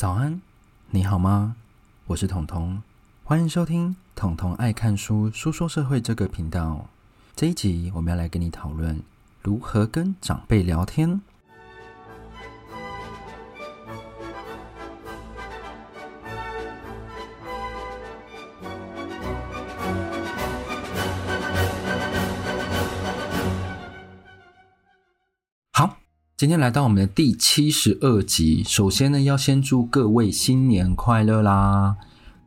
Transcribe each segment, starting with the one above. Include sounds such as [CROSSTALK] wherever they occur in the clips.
早安，你好吗？我是彤彤，欢迎收听彤彤爱看书书说社会这个频道。这一集我们要来跟你讨论如何跟长辈聊天。今天来到我们的第七十二集，首先呢，要先祝各位新年快乐啦！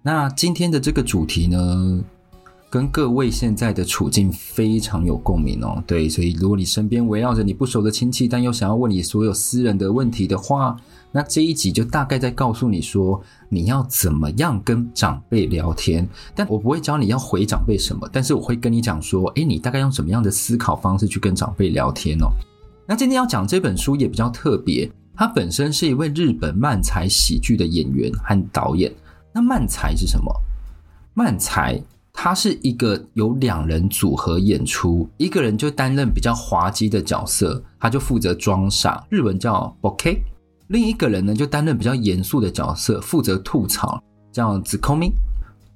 那今天的这个主题呢，跟各位现在的处境非常有共鸣哦。对，所以如果你身边围绕着你不熟的亲戚，但又想要问你所有私人的问题的话，那这一集就大概在告诉你说，你要怎么样跟长辈聊天。但我不会教你要回长辈什么，但是我会跟你讲说，诶，你大概用什么样的思考方式去跟长辈聊天哦。那今天要讲这本书也比较特别，他本身是一位日本漫才喜剧的演员和导演。那漫才是什么？漫才它是一个由两人组合演出，一个人就担任比较滑稽的角色，他就负责装傻，日文叫 boke；另一个人呢就担任比较严肃的角色，负责吐槽，叫 tsukomi。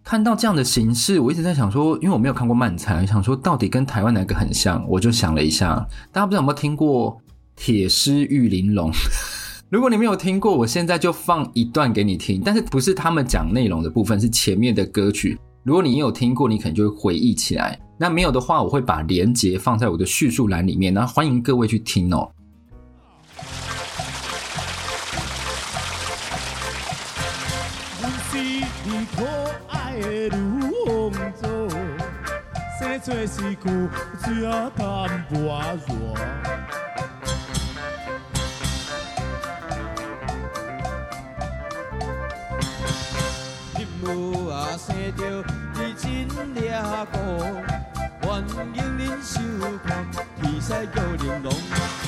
看到这样的形式，我一直在想说，因为我没有看过漫才，想说到底跟台湾哪个很像，我就想了一下，大家不知道有没有听过《铁狮玉玲珑》？[LAUGHS] 如果你没有听过，我现在就放一段给你听，但是不是他们讲内容的部分，是前面的歌曲。如果你有听过，你可能就会回忆起来。那没有的话，我会把连接放在我的叙述栏里面，那欢迎各位去听哦。这是故家淡薄热。日母啊生着你真俩个，欢迎您收看，天赛叫玲珑。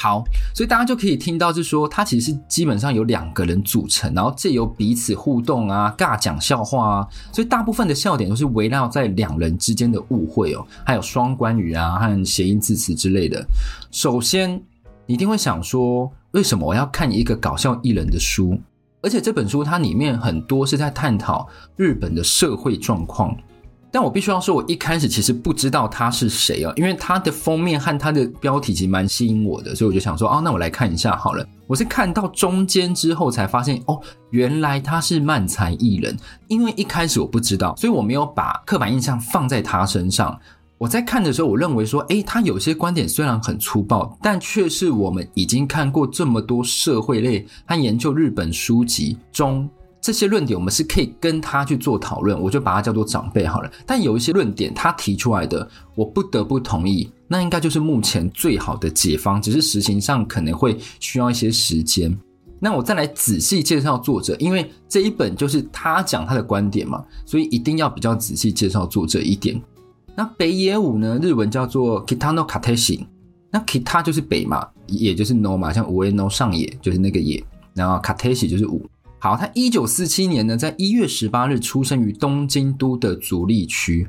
好，所以大家就可以听到，就是说，它其实是基本上有两个人组成，然后借由彼此互动啊，尬讲笑话啊，所以大部分的笑点都是围绕在两人之间的误会哦，还有双关语啊和谐音字词之类的。首先，你一定会想说，为什么我要看一个搞笑艺人的书？而且这本书它里面很多是在探讨日本的社会状况。但我必须要说，我一开始其实不知道他是谁哦，因为他的封面和他的标题其实蛮吸引我的，所以我就想说，哦，那我来看一下好了。我是看到中间之后才发现，哦，原来他是漫才艺人。因为一开始我不知道，所以我没有把刻板印象放在他身上。我在看的时候，我认为说，诶，他有些观点虽然很粗暴，但却是我们已经看过这么多社会类和研究日本书籍中。这些论点我们是可以跟他去做讨论，我就把它叫做长辈好了。但有一些论点他提出来的，我不得不同意，那应该就是目前最好的解方，只是实行上可能会需要一些时间。那我再来仔细介绍作者，因为这一本就是他讲他的观点嘛，所以一定要比较仔细介绍作者一点。那北野武呢，日文叫做 Kita no Kateshi，那 Kita 就是北嘛，也就是 no 嘛，像 Ueno no 上野就是那个野，然后 Kateshi 就是武。好，他一九四七年呢，在一月十八日出生于东京都的足利区。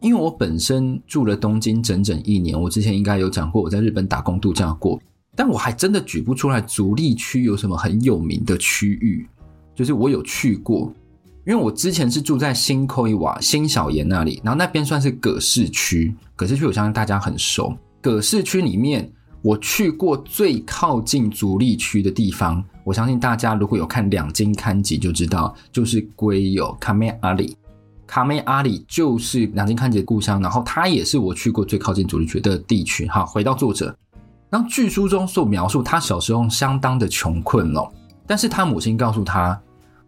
因为我本身住了东京整整一年，我之前应该有讲过我在日本打工度假过，但我还真的举不出来足利区有什么很有名的区域。就是我有去过，因为我之前是住在新扣一瓦新小岩那里，然后那边算是葛饰区，葛饰区我相信大家很熟。葛饰区里面。我去过最靠近主力区的地方，我相信大家如果有看两金刊集就知道，就是龟有卡梅阿里，卡梅阿里就是两金刊集的故乡，然后它也是我去过最靠近主力区的地区。好，回到作者，然后据书中所描述，他小时候相当的穷困哦，但是他母亲告诉他。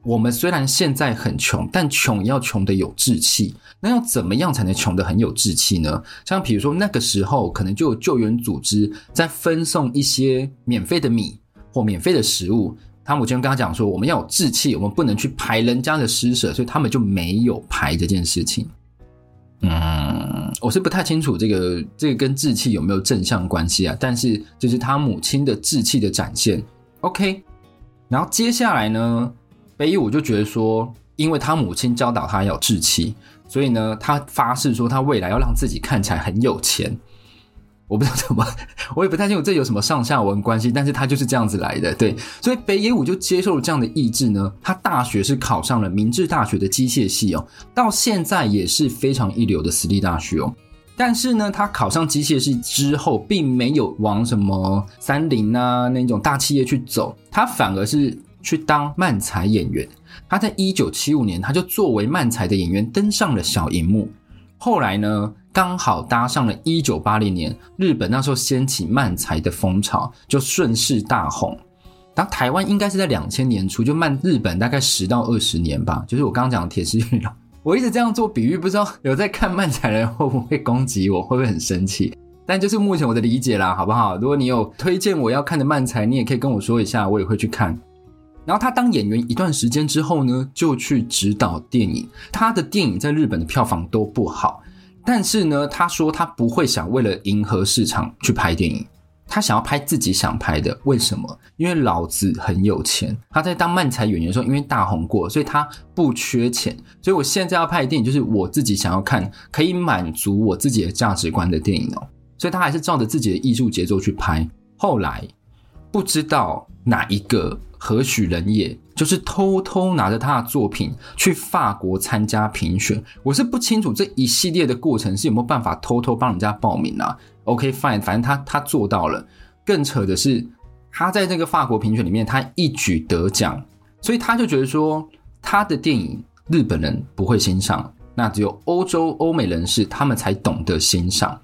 我们虽然现在很穷，但穷要穷得有志气。那要怎么样才能穷得很有志气呢？像比如说那个时候，可能就有救援组织在分送一些免费的米或免费的食物。他母亲跟他讲说：“我们要有志气，我们不能去排人家的施舍。”所以他们就没有排这件事情。嗯，我是不太清楚这个这个跟志气有没有正向关系啊？但是这是他母亲的志气的展现。OK，然后接下来呢？北野武就觉得说，因为他母亲教导他要志气，所以呢，他发誓说他未来要让自己看起来很有钱。我不知道怎么，[LAUGHS] 我也不太清楚这有什么上下文关系，但是他就是这样子来的。对，所以北野武就接受了这样的意志呢。他大学是考上了明治大学的机械系哦，到现在也是非常一流的私立大学哦。但是呢，他考上机械系之后，并没有往什么三菱啊那种大企业去走，他反而是去当漫才演员。他在一九七五年，他就作为漫才的演员登上了小荧幕。后来呢，刚好搭上了一九八零年，日本那时候掀起漫才的风潮，就顺势大红。当台湾应该是在两千年初，就慢日本大概十到二十年吧。就是我刚刚讲的铁狮玉郎，[LAUGHS] 我一直这样做比喻，不知道有在看漫才的人会不会攻击我，会不会很生气？但就是目前我的理解啦，好不好？如果你有推荐我要看的漫才，你也可以跟我说一下，我也会去看。然后他当演员一段时间之后呢，就去指导电影。他的电影在日本的票房都不好，但是呢，他说他不会想为了迎合市场去拍电影，他想要拍自己想拍的。为什么？因为老子很有钱。他在当漫才演员的时候，因为大红过，所以他不缺钱。所以我现在要拍的电影就是我自己想要看，可以满足我自己的价值观的电影哦。所以他还是照着自己的艺术节奏去拍。后来不知道哪一个。何许人也？就是偷偷拿着他的作品去法国参加评选。我是不清楚这一系列的过程是有没有办法偷偷帮人家报名啊？OK fine，反正他他做到了。更扯的是，他在那个法国评选里面，他一举得奖，所以他就觉得说，他的电影日本人不会欣赏，那只有欧洲欧美人士他们才懂得欣赏。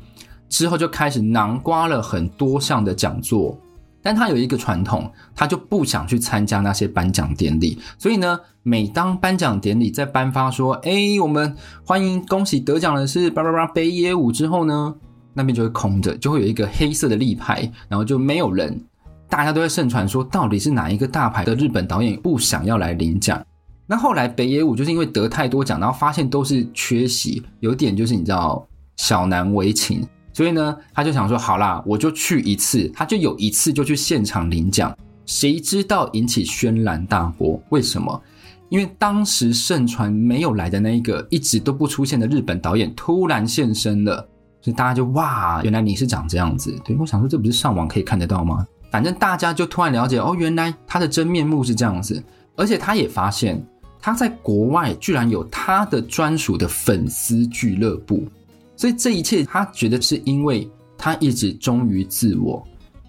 之后就开始囊括了很多项的讲座。但他有一个传统，他就不想去参加那些颁奖典礼。所以呢，每当颁奖典礼在颁发说“哎，我们欢迎恭喜得奖的是叭叭叭北野武”之后呢，那边就会空着，就会有一个黑色的立牌，然后就没有人。大家都在盛传说，到底是哪一个大牌的日本导演不想要来领奖？那后来北野武就是因为得太多奖，然后发现都是缺席，有点就是你知道小难为情。所以呢，他就想说，好啦，我就去一次。他就有一次就去现场领奖，谁知道引起轩然大波？为什么？因为当时盛传没有来的那一个一直都不出现的日本导演突然现身了，所以大家就哇，原来你是长这样子。对，我想说，这不是上网可以看得到吗？反正大家就突然了解，哦，原来他的真面目是这样子。而且他也发现，他在国外居然有他的专属的粉丝俱乐部。所以这一切，他觉得是因为他一直忠于自我，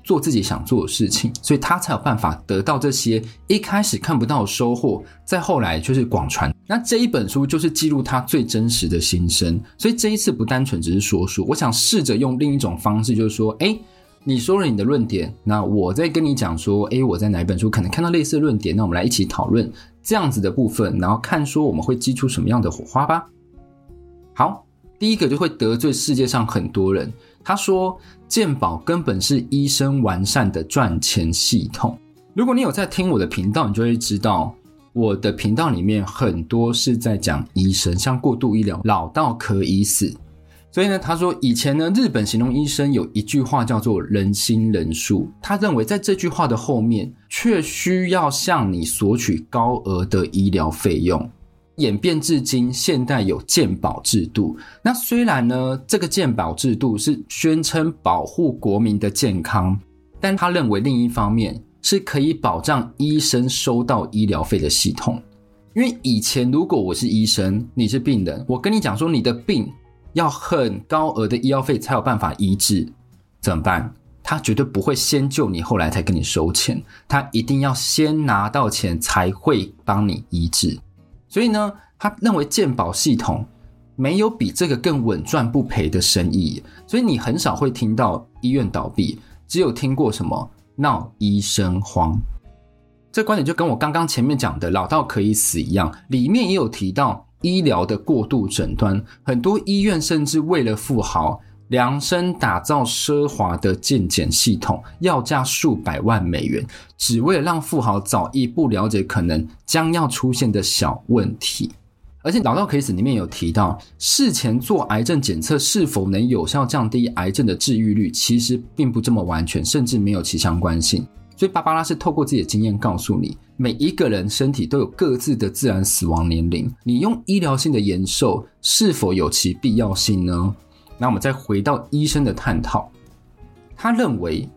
做自己想做的事情，所以他才有办法得到这些一开始看不到的收获，再后来就是广传。那这一本书就是记录他最真实的心声。所以这一次不单纯只是说书，我想试着用另一种方式，就是说，诶，你说了你的论点，那我再跟你讲说，诶，我在哪一本书可能看到类似论点，那我们来一起讨论这样子的部分，然后看说我们会激出什么样的火花吧。好。第一个就会得罪世界上很多人。他说，健保根本是医生完善的赚钱系统。如果你有在听我的频道，你就会知道，我的频道里面很多是在讲医生，像过度医疗，老到可以死。所以呢，他说以前呢，日本形容医生有一句话叫做“人心人术”。他认为在这句话的后面，却需要向你索取高额的医疗费用。演变至今，现代有健保制度。那虽然呢，这个健保制度是宣称保护国民的健康，但他认为另一方面是可以保障医生收到医疗费的系统。因为以前如果我是医生，你是病人，我跟你讲说你的病要很高额的医药费才有办法医治，怎么办？他绝对不会先救你，后来才跟你收钱。他一定要先拿到钱才会帮你医治。所以呢，他认为健保系统没有比这个更稳赚不赔的生意，所以你很少会听到医院倒闭，只有听过什么闹医生荒。这观点就跟我刚刚前面讲的老到可以死一样，里面也有提到医疗的过度诊断，很多医院甚至为了富豪。量身打造奢华的健检系统，要价数百万美元，只为了让富豪早一步了解可能将要出现的小问题。而且，老道可以死里面有提到，事前做癌症检测是否能有效降低癌症的治愈率，其实并不这么完全，甚至没有其相关性。所以，芭芭拉是透过自己的经验告诉你，每一个人身体都有各自的自然死亡年龄，你用医疗性的延寿是否有其必要性呢？那我们再回到医生的探讨，他认为，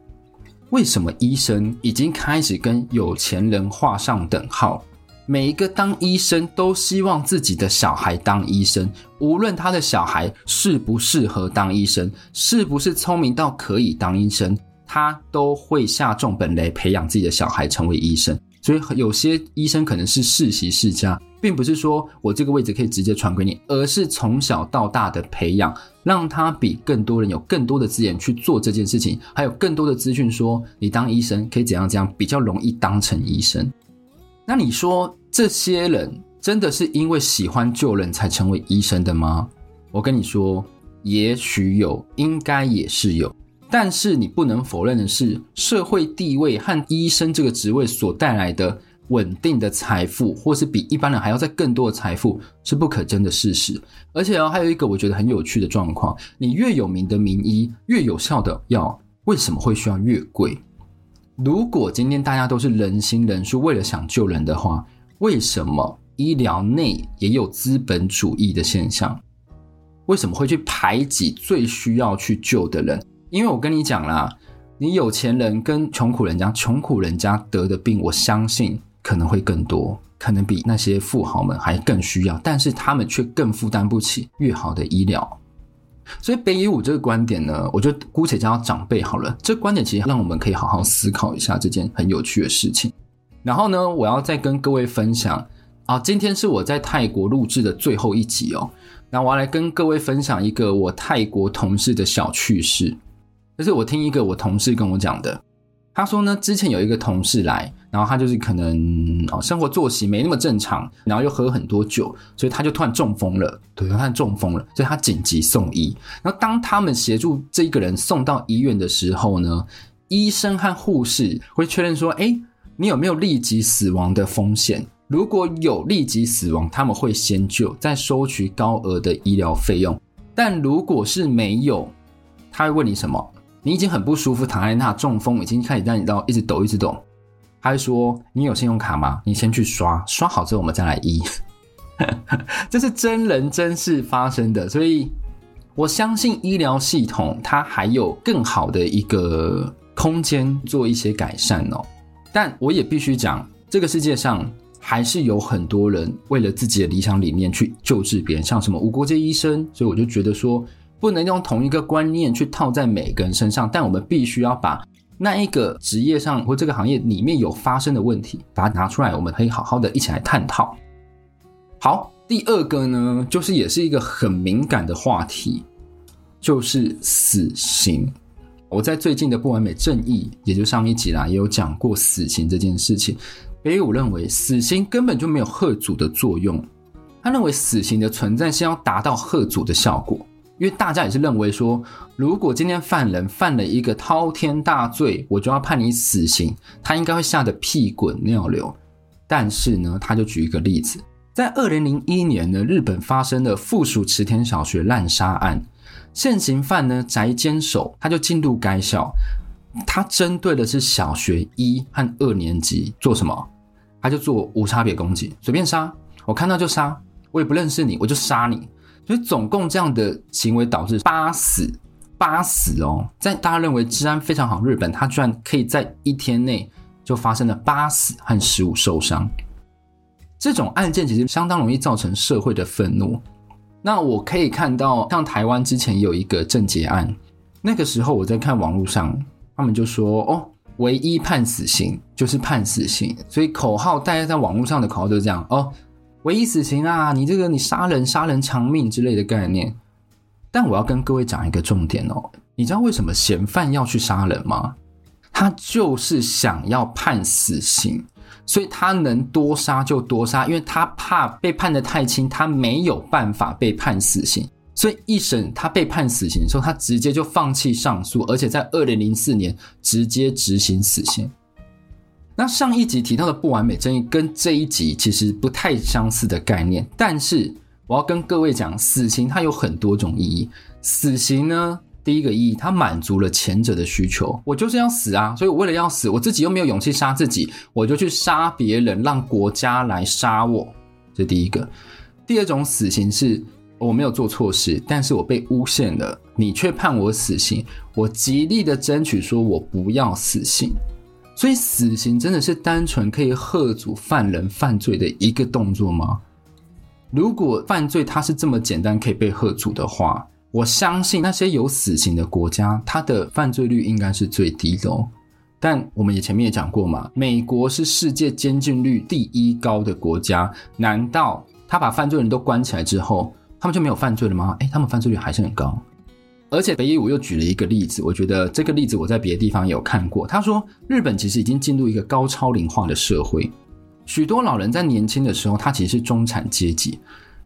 为什么医生已经开始跟有钱人画上等号？每一个当医生都希望自己的小孩当医生，无论他的小孩适不适合当医生，是不是聪明到可以当医生，他都会下重本来培养自己的小孩成为医生。所以有些医生可能是世袭世家，并不是说我这个位置可以直接传给你，而是从小到大的培养，让他比更多人有更多的资源去做这件事情，还有更多的资讯说你当医生可以怎样怎样比较容易当成医生。那你说？这些人真的是因为喜欢救人才成为医生的吗？我跟你说，也许有，应该也是有。但是你不能否认的是，社会地位和医生这个职位所带来的稳定的财富，或是比一般人还要再更多的财富，是不可争的事实。而且哦，还有一个我觉得很有趣的状况：你越有名的名医，越有效的药，为什么会需要越贵？如果今天大家都是仁心仁术，为了想救人的话，为什么医疗内也有资本主义的现象？为什么会去排挤最需要去救的人？因为我跟你讲啦，你有钱人跟穷苦人家，穷苦人家得的病，我相信可能会更多，可能比那些富豪们还更需要，但是他们却更负担不起越好的医疗。所以北野武这个观点呢，我就姑且叫他长辈好了。这观点其实让我们可以好好思考一下这件很有趣的事情。然后呢，我要再跟各位分享啊，今天是我在泰国录制的最后一集哦。那我要来跟各位分享一个我泰国同事的小趣事，就是我听一个我同事跟我讲的。他说呢，之前有一个同事来，然后他就是可能哦生活作息没那么正常，然后又喝很多酒，所以他就突然中风了。对，他中风了，所以他紧急送医。然后当他们协助这一个人送到医院的时候呢，医生和护士会确认说，哎。你有没有立即死亡的风险？如果有立即死亡，他们会先救，再收取高额的医疗费用。但如果是没有，他会问你什么？你已经很不舒服，躺在那中风，已经开始让你到一直抖，一直抖。他会说：“你有信用卡吗？你先去刷，刷好之后我们再来医。[LAUGHS] ”这是真人真事发生的，所以我相信医疗系统它还有更好的一个空间做一些改善哦。但我也必须讲，这个世界上还是有很多人为了自己的理想理念去救治别人，像什么无国界医生。所以我就觉得说，不能用同一个观念去套在每个人身上。但我们必须要把那一个职业上或这个行业里面有发生的问题，把它拿出来，我们可以好好的一起来探讨。好，第二个呢，就是也是一个很敏感的话题，就是死刑。我在最近的不完美正义，也就上一集啦，也有讲过死刑这件事情。北武认为死刑根本就没有吓阻的作用，他认为死刑的存在是要达到吓阻的效果，因为大家也是认为说，如果今天犯人犯了一个滔天大罪，我就要判你死刑，他应该会吓得屁滚尿流。但是呢，他就举一个例子，在二零零一年呢，日本发生的附属池田小学滥杀案。现行犯呢，宅监守他就进入该校，他针对的是小学一和二年级，做什么？他就做无差别攻击，随便杀，我看到就杀，我也不认识你，我就杀你。所以总共这样的行为导致八死，八死哦，在大家认为治安非常好，日本他居然可以在一天内就发生了八死和十五受伤，这种案件其实相当容易造成社会的愤怒。那我可以看到，像台湾之前有一个政捷案，那个时候我在看网络上，他们就说哦，唯一判死刑就是判死刑，所以口号大家在网络上的口号都是这样哦，唯一死刑啊，你这个你杀人杀人偿命之类的概念。但我要跟各位讲一个重点哦，你知道为什么嫌犯要去杀人吗？他就是想要判死刑。所以他能多杀就多杀，因为他怕被判得太轻，他没有办法被判死刑。所以一审他被判死刑的时候，他直接就放弃上诉，而且在二零零四年直接执行死刑。那上一集提到的不完美正义跟这一集其实不太相似的概念，但是我要跟各位讲，死刑它有很多种意义。死刑呢，第一个意义，它满足了前者的需求，我就是要死啊，所以我为了要死，我自己又没有勇气杀自己，我就去杀别人，让国家来杀我，这第一个。第二种死刑是我没有做错事，但是我被诬陷了，你却判我死刑，我极力的争取说我不要死刑。所以死刑真的是单纯可以吓阻犯人犯罪的一个动作吗？如果犯罪它是这么简单可以被吓阻的话，我相信那些有死刑的国家，它的犯罪率应该是最低的哦。但我们也前面也讲过嘛，美国是世界监禁率第一高的国家，难道他把犯罪人都关起来之后，他们就没有犯罪了吗？诶，他们犯罪率还是很高。而且北野武又举了一个例子，我觉得这个例子我在别的地方也有看过。他说，日本其实已经进入一个高超龄化的社会，许多老人在年轻的时候，他其实是中产阶级。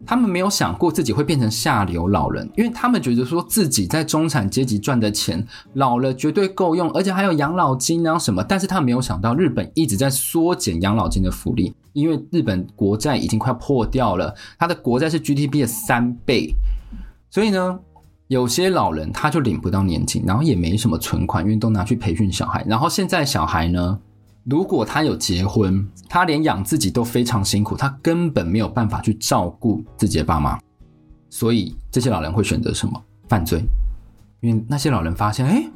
他们没有想过自己会变成下流老人，因为他们觉得说自己在中产阶级赚的钱老了绝对够用，而且还有养老金啊什么。但是他没有想到日本一直在缩减养老金的福利，因为日本国债已经快破掉了，他的国债是 GDP 的三倍，所以呢，有些老人他就领不到年金，然后也没什么存款，因为都拿去培训小孩，然后现在小孩呢。如果他有结婚，他连养自己都非常辛苦，他根本没有办法去照顾自己的爸妈，所以这些老人会选择什么？犯罪。因为那些老人发现，哎，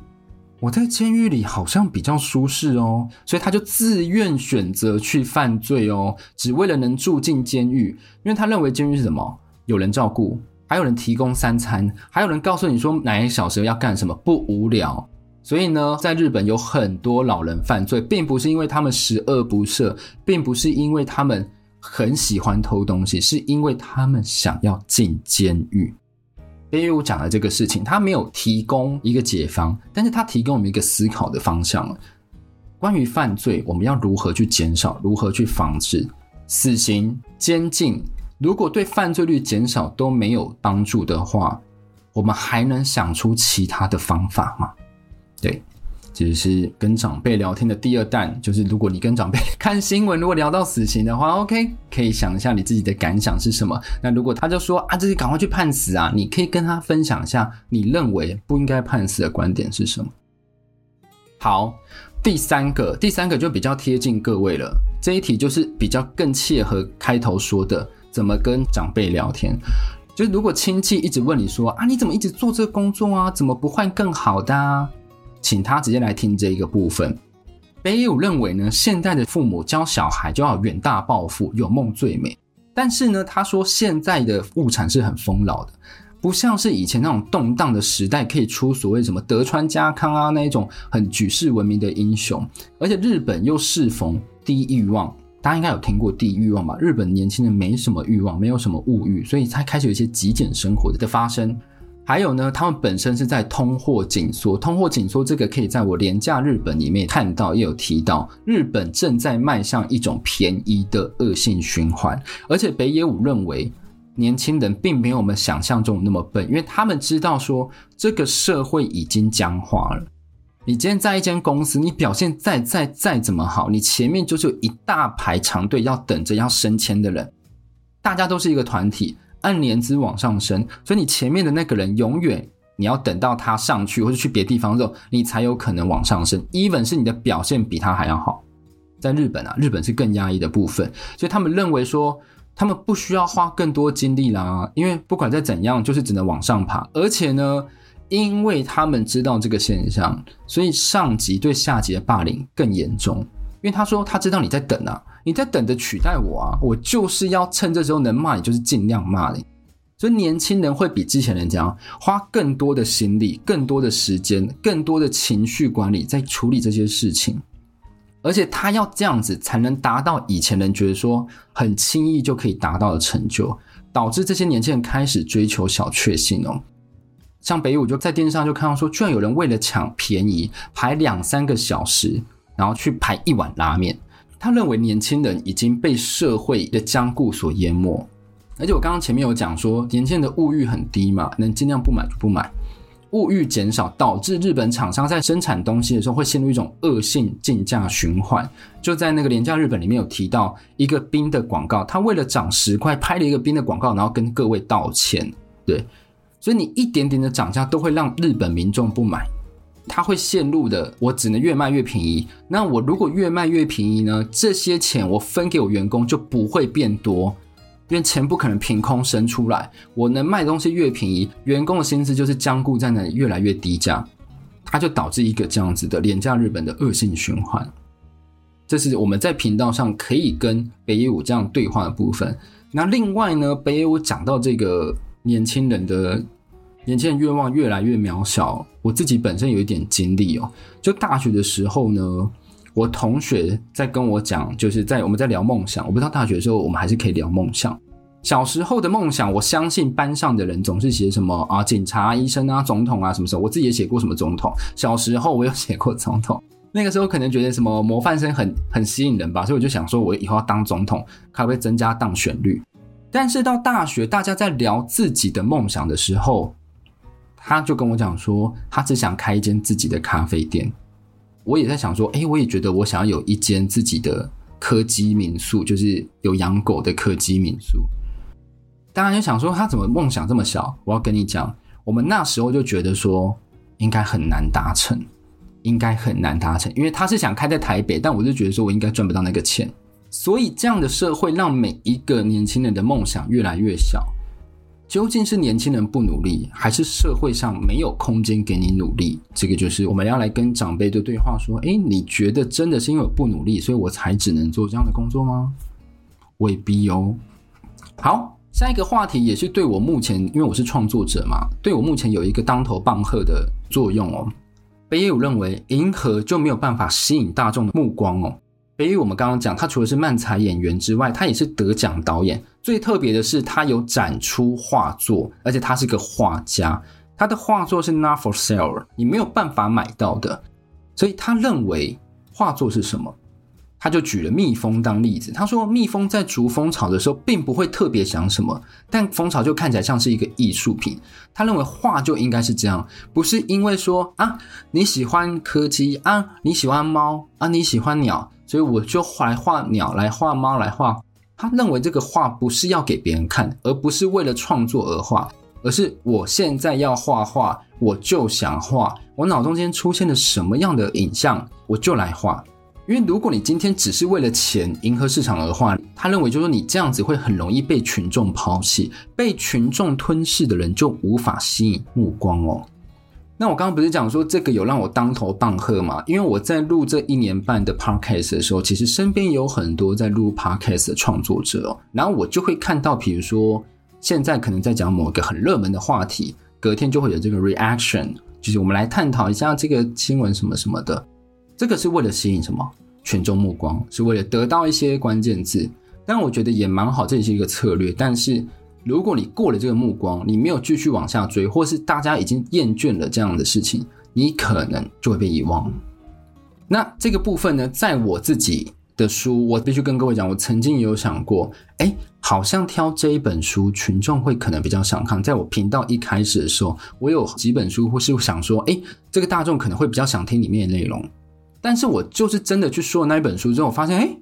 我在监狱里好像比较舒适哦，所以他就自愿选择去犯罪哦，只为了能住进监狱，因为他认为监狱是什么？有人照顾，还有人提供三餐，还有人告诉你说哪一小时要干什么，不无聊。所以呢，在日本有很多老人犯罪，并不是因为他们十恶不赦，并不是因为他们很喜欢偷东西，是因为他们想要进监狱。北野武讲的这个事情，他没有提供一个解方，但是他提供我们一个思考的方向。关于犯罪，我们要如何去减少，如何去防止？死刑、监禁，如果对犯罪率减少都没有帮助的话，我们还能想出其他的方法吗？对，其实是跟长辈聊天的第二弹，就是如果你跟长辈 [LAUGHS] 看新闻，如果聊到死刑的话，OK，可以想一下你自己的感想是什么。那如果他就说啊，这是赶快去判死啊，你可以跟他分享一下你认为不应该判死的观点是什么。好，第三个，第三个就比较贴近各位了。这一题就是比较更切合开头说的，怎么跟长辈聊天。就是如果亲戚一直问你说啊，你怎么一直做这工作啊？怎么不换更好的啊？请他直接来听这一个部分。北野武认为呢，现代的父母教小孩就要远大抱负，有梦最美。但是呢，他说现在的物产是很丰饶的，不像是以前那种动荡的时代，可以出所谓什么德川家康啊那一种很举世闻名的英雄。而且日本又适逢低欲望，大家应该有听过低欲望吧？日本年轻人没什么欲望，没有什么物欲，所以才开始有一些极简生活的发生。还有呢，他们本身是在通货紧缩，通货紧缩这个可以在我廉价日本里面看到，也有提到，日本正在迈向一种便宜的恶性循环。而且北野武认为，年轻人并没有我们想象中那么笨，因为他们知道说，这个社会已经僵化了。你今天在一间公司，你表现再再再怎么好，你前面就是有一大排长队要等着要升迁的人，大家都是一个团体。按年资往上升，所以你前面的那个人永远你要等到他上去或者去别地方之后，你才有可能往上升。even 是你的表现比他还要好，在日本啊，日本是更压抑的部分，所以他们认为说他们不需要花更多精力啦，因为不管再怎样，就是只能往上爬。而且呢，因为他们知道这个现象，所以上级对下级的霸凌更严重。因为他说他知道你在等啊。你在等着取代我啊！我就是要趁这时候能骂你，就是尽量骂你。所以年轻人会比之前人家花更多的心力、更多的时间、更多的情绪管理在处理这些事情，而且他要这样子才能达到以前人觉得说很轻易就可以达到的成就，导致这些年轻人开始追求小确幸哦。像北野武就在电视上就看到说，居然有人为了抢便宜排两三个小时，然后去排一碗拉面。他认为年轻人已经被社会的僵固所淹没，而且我刚刚前面有讲说，年轻人的物欲很低嘛，能尽量不买就不买，物欲减少导致日本厂商在生产东西的时候会陷入一种恶性竞价循环。就在那个廉价日本里面有提到一个冰的广告，他为了涨十块拍了一个冰的广告，然后跟各位道歉。对，所以你一点点的涨价都会让日本民众不买。他会陷入的，我只能越卖越便宜。那我如果越卖越便宜呢？这些钱我分给我员工就不会变多，因为钱不可能凭空生出来。我能卖东西越便宜，员工的薪资就是僵固在那里，越来越低价，它就导致一个这样子的廉价日本的恶性循环。这是我们在频道上可以跟北野武这样对话的部分。那另外呢，北野武讲到这个年轻人的年轻人愿望越来越渺小，我自己本身有一点经历哦。就大学的时候呢。我同学在跟我讲，就是在我们在聊梦想。我不知道大学的时候我们还是可以聊梦想。小时候的梦想，我相信班上的人总是写什么啊，警察、医生啊、总统啊，什么时候我自己也写过什么总统。小时候我有写过总统，那个时候可能觉得什么模范生很很吸引人吧，所以我就想说，我以后要当总统，可不可以增加当选率？但是到大学，大家在聊自己的梦想的时候，他就跟我讲说，他只想开一间自己的咖啡店。我也在想说，哎，我也觉得我想要有一间自己的柯基民宿，就是有养狗的柯基民宿。当然就想说，他怎么梦想这么小？我要跟你讲，我们那时候就觉得说，应该很难达成，应该很难达成，因为他是想开在台北，但我就觉得说我应该赚不到那个钱。所以这样的社会让每一个年轻人的梦想越来越小。究竟是年轻人不努力，还是社会上没有空间给你努力？这个就是我们要来跟长辈的对话。说，诶，你觉得真的是因为我不努力，所以我才只能做这样的工作吗？未必哦。好，下一个话题也是对我目前，因为我是创作者嘛，对我目前有一个当头棒喝的作用哦。北野武认为，银河就没有办法吸引大众的目光哦。北野武我们刚刚讲，他除了是漫才演员之外，他也是得奖导演。最特别的是，他有展出画作，而且他是个画家。他的画作是 not for sale，你没有办法买到的。所以他认为画作是什么？他就举了蜜蜂当例子。他说，蜜蜂在逐蜂巢的时候，并不会特别想什么，但蜂巢就看起来像是一个艺术品。他认为画就应该是这样，不是因为说啊你喜欢柯基啊，你喜欢猫啊，你喜欢鸟。所以我就画来画鸟，来画猫，来画。他认为这个画不是要给别人看，而不是为了创作而画，而是我现在要画画，我就想画。我脑中间出现了什么样的影像，我就来画。因为如果你今天只是为了钱迎合市场而画，他认为就是你这样子会很容易被群众抛弃，被群众吞噬的人就无法吸引目光哦。那我刚刚不是讲说这个有让我当头棒喝吗？因为我在录这一年半的 podcast 的时候，其实身边有很多在录 podcast 的创作者，然后我就会看到，比如说现在可能在讲某个很热门的话题，隔天就会有这个 reaction，就是我们来探讨一下这个新闻什么什么的，这个是为了吸引什么群众目光，是为了得到一些关键字，但我觉得也蛮好，这也是一个策略，但是。如果你过了这个目光，你没有继续往下追，或是大家已经厌倦了这样的事情，你可能就会被遗忘。那这个部分呢，在我自己的书，我必须跟各位讲，我曾经也有想过，哎，好像挑这一本书，群众会可能比较想看。在我频道一开始的时候，我有几本书，或是想说，哎，这个大众可能会比较想听里面的内容。但是我就是真的去说了那一本书之后，我发现，哎。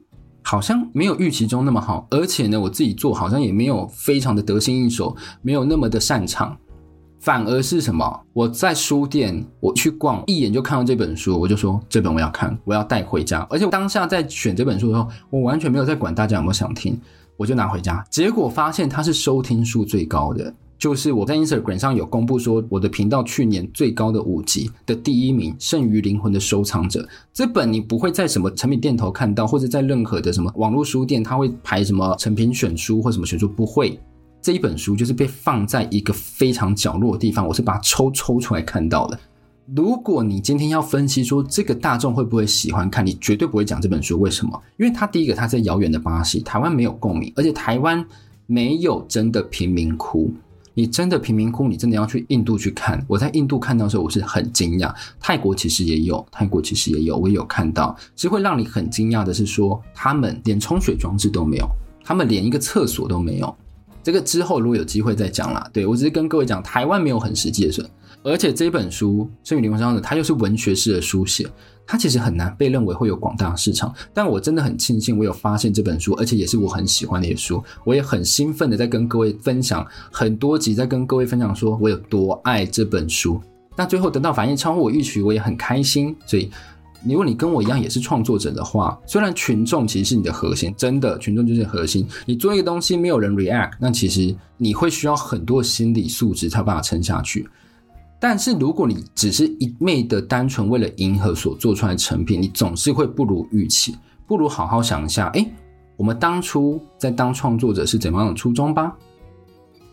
好像没有预期中那么好，而且呢，我自己做好像也没有非常的得心应手，没有那么的擅长，反而是什么？我在书店我去逛，一眼就看到这本书，我就说这本我要看，我要带回家。而且当下在选这本书的时候，我完全没有在管大家有没有想听，我就拿回家，结果发现它是收听数最高的。就是我在 Instagram 上有公布说，我的频道去年最高的五集的第一名，《剩余灵魂的收藏者》这本你不会在什么成品店头看到，或者在任何的什么网络书店，它会排什么成品选书或什么选书，不会。这一本书就是被放在一个非常角落的地方，我是把它抽抽出来看到的。如果你今天要分析说这个大众会不会喜欢看，你绝对不会讲这本书。为什么？因为它第一个它在遥远的巴西，台湾没有共鸣，而且台湾没有真的贫民窟。你真的贫民窟，你真的要去印度去看。我在印度看到的时候，我是很惊讶。泰国其实也有，泰国其实也有，我也有看到。其实会让你很惊讶的是说，他们连冲水装置都没有，他们连一个厕所都没有。这个之后如果有机会再讲啦。对，我只是跟各位讲，台湾没有很实际的事。而且这本书《剩余灵魂收藏者》，它又是文学式的书写，它其实很难被认为会有广大的市场。但我真的很庆幸，我有发现这本书，而且也是我很喜欢的一本书。我也很兴奋的在跟各位分享很多集，在跟各位分享说我有多爱这本书。那最后得到反应超乎我预期，我也很开心。所以如果你跟我一样也是创作者的话，虽然群众其实是你的核心，真的群众就是核心。你做一个东西没有人 react，那其实你会需要很多心理素质才有办法撑下去。但是如果你只是一昧的单纯为了迎合所做出来的成品，你总是会不如预期。不如好好想一下，诶，我们当初在当创作者是怎么样的初衷吧。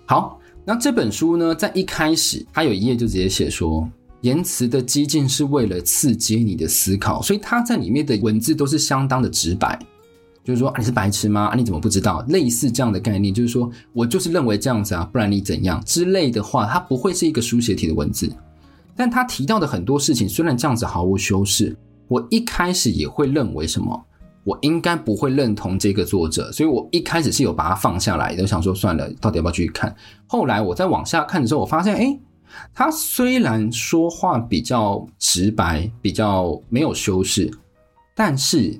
好，那这本书呢，在一开始它有一页就直接写说。言辞的激进是为了刺激你的思考，所以它在里面的文字都是相当的直白，就是说，你是白痴吗？你怎么不知道？类似这样的概念，就是说我就是认为这样子啊，不然你怎样之类的话，它不会是一个书写体的文字。但他提到的很多事情，虽然这样子毫无修饰，我一开始也会认为什么，我应该不会认同这个作者，所以我一开始是有把它放下来的，想说算了，到底要不要继续看？后来我再往下看的时候，我发现，诶。他虽然说话比较直白，比较没有修饰，但是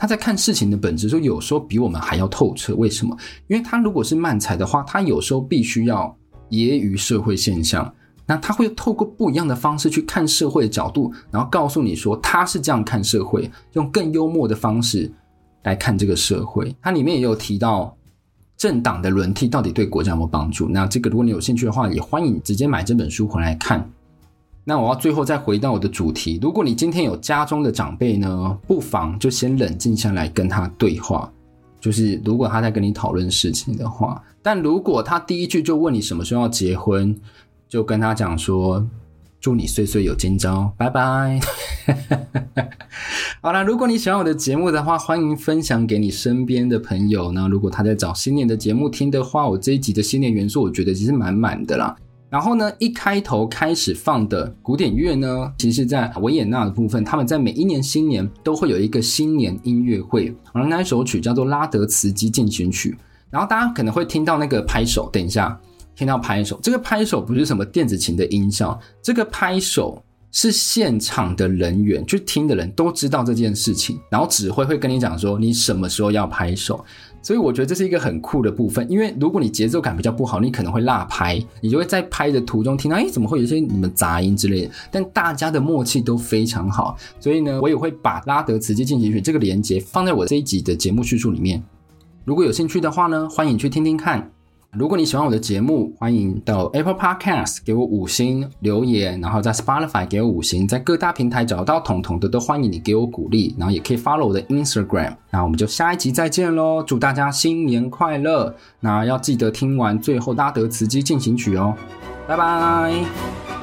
他在看事情的本质时候，有时候比我们还要透彻。为什么？因为他如果是漫才的话，他有时候必须要揶揄社会现象，那他会透过不一样的方式去看社会的角度，然后告诉你说他是这样看社会，用更幽默的方式来看这个社会。他里面也有提到。政党的轮替到底对国家有没有帮助？那这个如果你有兴趣的话，也欢迎直接买这本书回来看。那我要最后再回到我的主题，如果你今天有家中的长辈呢，不妨就先冷静下来跟他对话。就是如果他在跟你讨论事情的话，但如果他第一句就问你什么时候要结婚，就跟他讲说。祝你岁岁有今朝，拜拜。[LAUGHS] 好啦，如果你喜欢我的节目的话，欢迎分享给你身边的朋友。那如果他在找新年的节目听的话，我这一集的新年元素，我觉得其实满满的啦。然后呢，一开头开始放的古典乐呢，其实在维也纳的部分，他们在每一年新年都会有一个新年音乐会，而那首曲叫做拉德茨基进行曲。然后大家可能会听到那个拍手，等一下。听到拍手，这个拍手不是什么电子琴的音效，这个拍手是现场的人员，去听的人都知道这件事情，然后指挥会跟你讲说你什么时候要拍手，所以我觉得这是一个很酷的部分，因为如果你节奏感比较不好，你可能会落拍，你就会在拍的途中听到，哎，怎么会有些什么杂音之类的，但大家的默契都非常好，所以呢，我也会把拉德茨基进行曲这个连接放在我这一集的节目叙述里面，如果有兴趣的话呢，欢迎去听听看。如果你喜欢我的节目，欢迎到 Apple Podcast 给我五星留言，然后在 Spotify 给我五星，在各大平台找到彤彤的都欢迎你给我鼓励，然后也可以 follow 我的 Instagram。那我们就下一集再见喽，祝大家新年快乐！那要记得听完最后拉德茨基进行曲哦，拜拜。